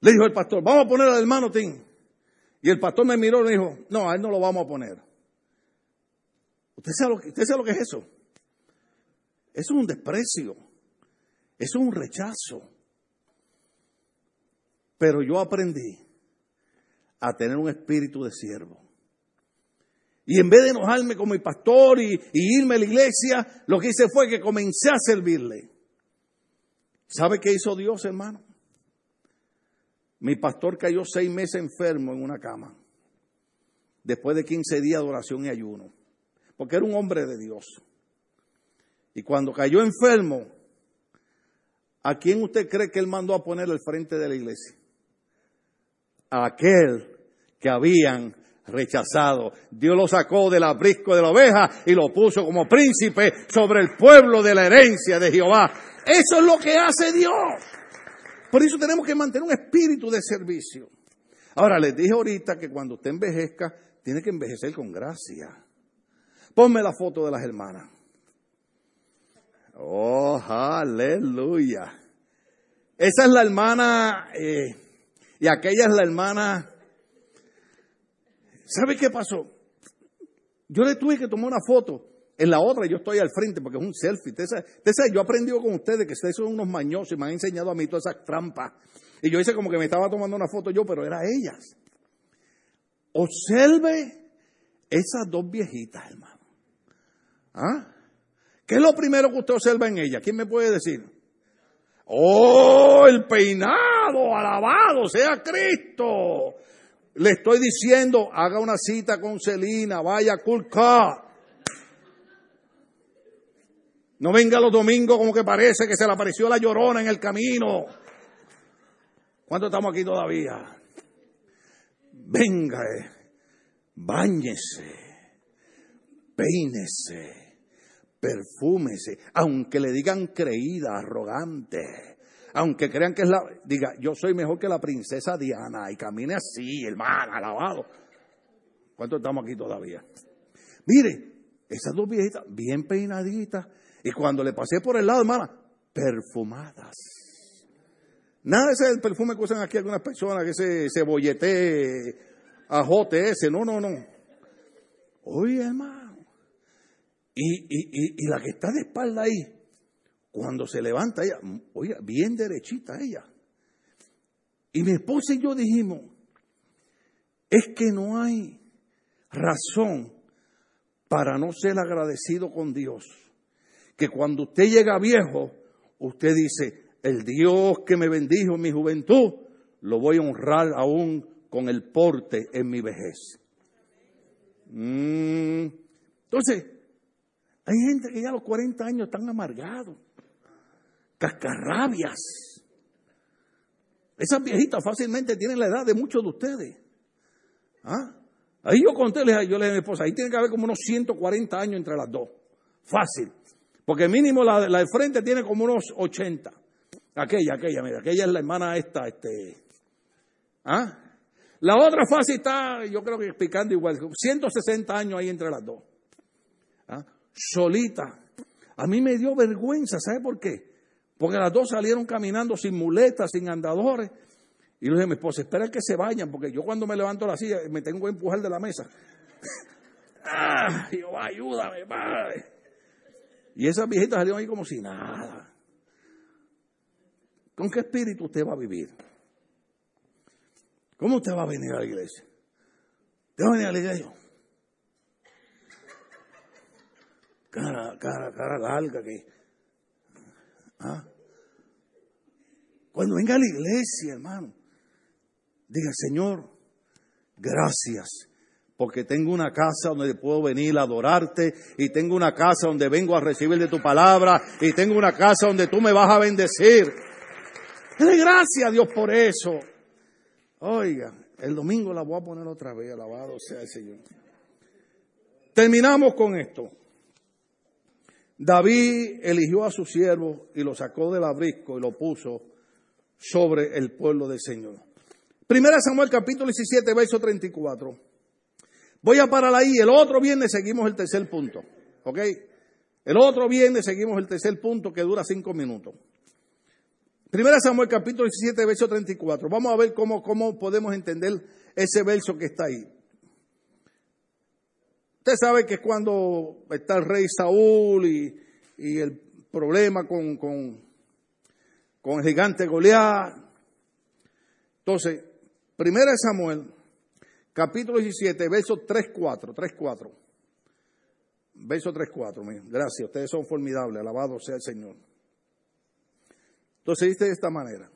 le dijo el pastor, vamos a poner al hermano Tim. Y el pastor me miró y me dijo, no, a él no lo vamos a poner. ¿Usted sabe lo que, usted sabe lo que es eso? Eso es un desprecio. Eso es un rechazo. Pero yo aprendí a tener un espíritu de siervo. Y en vez de enojarme con mi pastor y, irme a la iglesia, lo que hice fue que comencé a servirle. ¿Sabe qué hizo Dios, hermano? Mi pastor cayó seis meses enfermo en una cama, después de 15 días de oración y ayuno, porque era un hombre de Dios. Y cuando cayó enfermo, ¿a quién usted cree que él mandó a poner al frente de la iglesia? A aquel que habían rechazado. Dios lo sacó del abrisco de la oveja y lo puso como príncipe sobre el pueblo de la herencia de Jehová. Eso es lo que hace Dios. Por eso tenemos que mantener un espíritu de servicio. Ahora, les dije ahorita que cuando usted envejezca, tiene que envejecer con gracia. Ponme la foto de las hermanas. Oh, aleluya. Esa es la hermana, eh, y aquella es la hermana ¿Sabe qué pasó? Yo le tuve que tomar una foto En la otra yo estoy al frente porque es un selfie. Yo he aprendido con ustedes que ustedes son unos mañosos y me han enseñado a mí todas esas trampas. Y yo hice como que me estaba tomando una foto yo, pero era ellas. Observe esas dos viejitas, hermano. ¿Ah? ¿Qué es lo primero que usted observa en ellas? ¿Quién me puede decir? Oh, el peinado, alabado sea Cristo. Le estoy diciendo, haga una cita con Celina, vaya a Culca. No venga los domingos como que parece que se le apareció la llorona en el camino. ¿Cuánto estamos aquí todavía? Venga, eh, báñese, peínese, perfúmese, aunque le digan creída, arrogante, aunque crean que es la, diga, yo soy mejor que la princesa Diana y camine así, hermano, alabado. ¿Cuánto estamos aquí todavía? Mire, esas dos viejitas, bien peinaditas, y cuando le pasé por el lado, hermana, perfumadas. Nada de ese perfume que usan aquí algunas personas, que ese cebollete, ajote ese, no, no, no. Oye, hermano. Y, y, y, la que está de espalda ahí, cuando se levanta ella, oye, bien derechita ella. Y mi esposa y yo dijimos, es que no hay razón para no ser agradecido con Dios que cuando usted llega viejo, usted dice, el Dios que me bendijo en mi juventud, lo voy a honrar aún con el porte en mi vejez. Mm. Entonces, hay gente que ya a los 40 años están amargados, cascarrabias. Esas viejitas fácilmente tienen la edad de muchos de ustedes. ¿Ah? Ahí yo conté, yo le dije a mi esposa, ahí tiene que haber como unos 140 años entre las dos. Fácil. Porque mínimo la, la de frente tiene como unos 80. Aquella, aquella, mira, aquella es la hermana esta, este. ¿Ah? La otra fase está, yo creo que explicando igual, 160 años ahí entre las dos. ¿Ah? Solita. A mí me dio vergüenza, ¿sabe por qué? Porque las dos salieron caminando sin muletas, sin andadores. Y le dije a mi esposa, espera que se vayan, porque yo cuando me levanto la silla me tengo que empujar de la mesa. [laughs] ah, Jehová, ayúdame, padre. Y esas viejitas salieron ahí como si nada. ¿Con qué espíritu usted va a vivir? ¿Cómo usted va a venir a la iglesia? ¿Usted va a venir a la iglesia? Cara, cara, cara larga que. ¿Ah? Cuando venga a la iglesia, hermano, diga, Señor, gracias porque tengo una casa donde puedo venir a adorarte y tengo una casa donde vengo a recibir de tu palabra y tengo una casa donde tú me vas a bendecir. Dale gracias a Dios por eso. Oiga, el domingo la voy a poner otra vez, alabado sea el Señor. Terminamos con esto. David eligió a su siervo y lo sacó del abrisco y lo puso sobre el pueblo del Señor. Primera Samuel capítulo 17, verso 34. Voy a parar ahí. El otro viernes seguimos el tercer punto. ¿Ok? El otro viernes seguimos el tercer punto que dura cinco minutos. Primera Samuel capítulo 17, verso 34. Vamos a ver cómo, cómo podemos entender ese verso que está ahí. Usted sabe que cuando está el rey Saúl y, y el problema con, con, con el gigante Goliat. Entonces, primera Samuel capítulo 17, verso 3-4, 3-4. Verso 3-4, gracias, ustedes son formidables, alabado sea el Señor. Entonces dice de esta manera.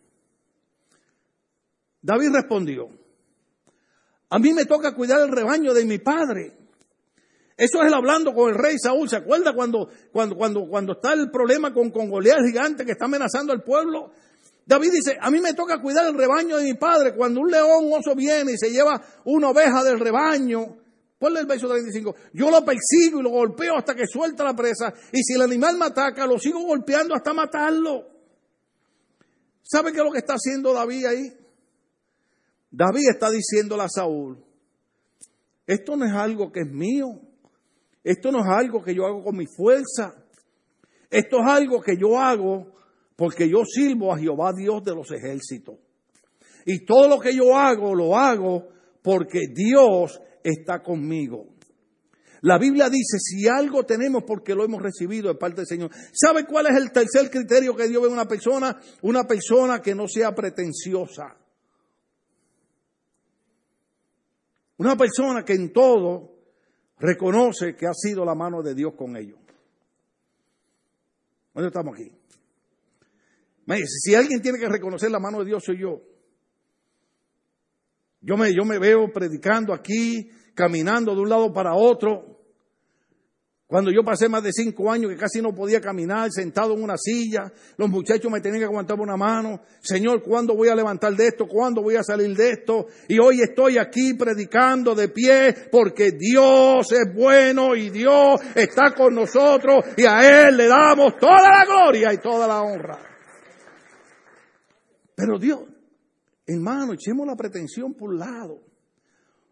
David respondió, a mí me toca cuidar el rebaño de mi padre. Eso es el hablando con el rey Saúl. ¿Se acuerda cuando, cuando, cuando, cuando está el problema con, con gigante que está amenazando al pueblo? David dice, a mí me toca cuidar el rebaño de mi padre. Cuando un león, un oso viene y se lleva una oveja del rebaño, ponle el verso 35, yo lo persigo y lo golpeo hasta que suelta la presa. Y si el animal me ataca, lo sigo golpeando hasta matarlo. ¿Sabe qué es lo que está haciendo David ahí? David está diciéndole a Saúl, esto no es algo que es mío, esto no es algo que yo hago con mi fuerza, esto es algo que yo hago porque yo sirvo a Jehová Dios de los ejércitos. Y todo lo que yo hago, lo hago porque Dios está conmigo. La Biblia dice, si algo tenemos porque lo hemos recibido de parte del Señor. ¿Sabe cuál es el tercer criterio que Dios ve en una persona? Una persona que no sea pretenciosa. Una persona que en todo reconoce que ha sido la mano de Dios con ellos. ¿Dónde estamos aquí? Si alguien tiene que reconocer la mano de Dios, soy yo. Yo me, yo me veo predicando aquí, caminando de un lado para otro. Cuando yo pasé más de cinco años que casi no podía caminar, sentado en una silla, los muchachos me tenían que aguantar una mano. Señor, ¿cuándo voy a levantar de esto? ¿Cuándo voy a salir de esto? Y hoy estoy aquí predicando de pie porque Dios es bueno y Dios está con nosotros y a Él le damos toda la gloria y toda la honra. Pero Dios, hermano, echemos la pretensión por un lado.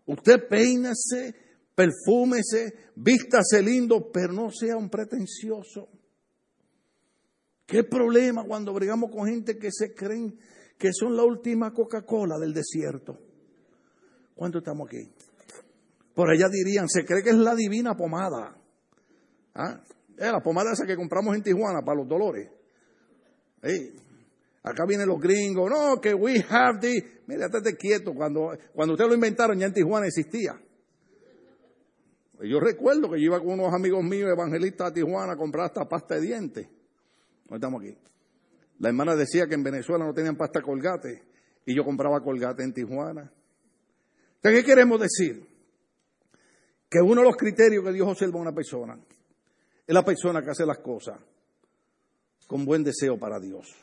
Usted peínase, perfúmese, vístase lindo, pero no sea un pretencioso. ¿Qué problema cuando bregamos con gente que se creen que son la última Coca-Cola del desierto? ¿Cuánto estamos aquí? Por allá dirían, se cree que es la divina pomada. ¿Ah? Es la pomada esa que compramos en Tijuana para los dolores. Acá vienen los gringos, no, que we have the... Mira, estate quieto, cuando, cuando ustedes lo inventaron ya en Tijuana existía. Yo recuerdo que yo iba con unos amigos míos evangelistas a Tijuana a comprar hasta pasta de dientes. No estamos aquí. La hermana decía que en Venezuela no tenían pasta colgate y yo compraba colgate en Tijuana. ¿qué queremos decir? Que uno de los criterios que Dios observa a una persona es la persona que hace las cosas con buen deseo para Dios.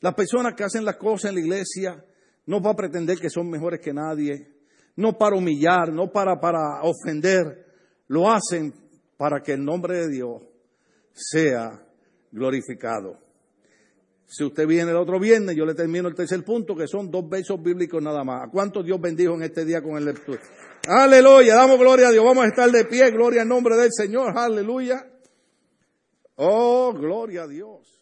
Las personas que hacen las cosas en la iglesia no va a pretender que son mejores que nadie, no para humillar, no para, para ofender, lo hacen para que el nombre de Dios sea glorificado. Si usted viene el otro viernes, yo le termino el tercer punto, que son dos versos bíblicos nada más. ¿A cuánto Dios bendijo en este día con el lectura? Aleluya, damos gloria a Dios. Vamos a estar de pie, gloria al nombre del Señor, aleluya. Oh, gloria a Dios.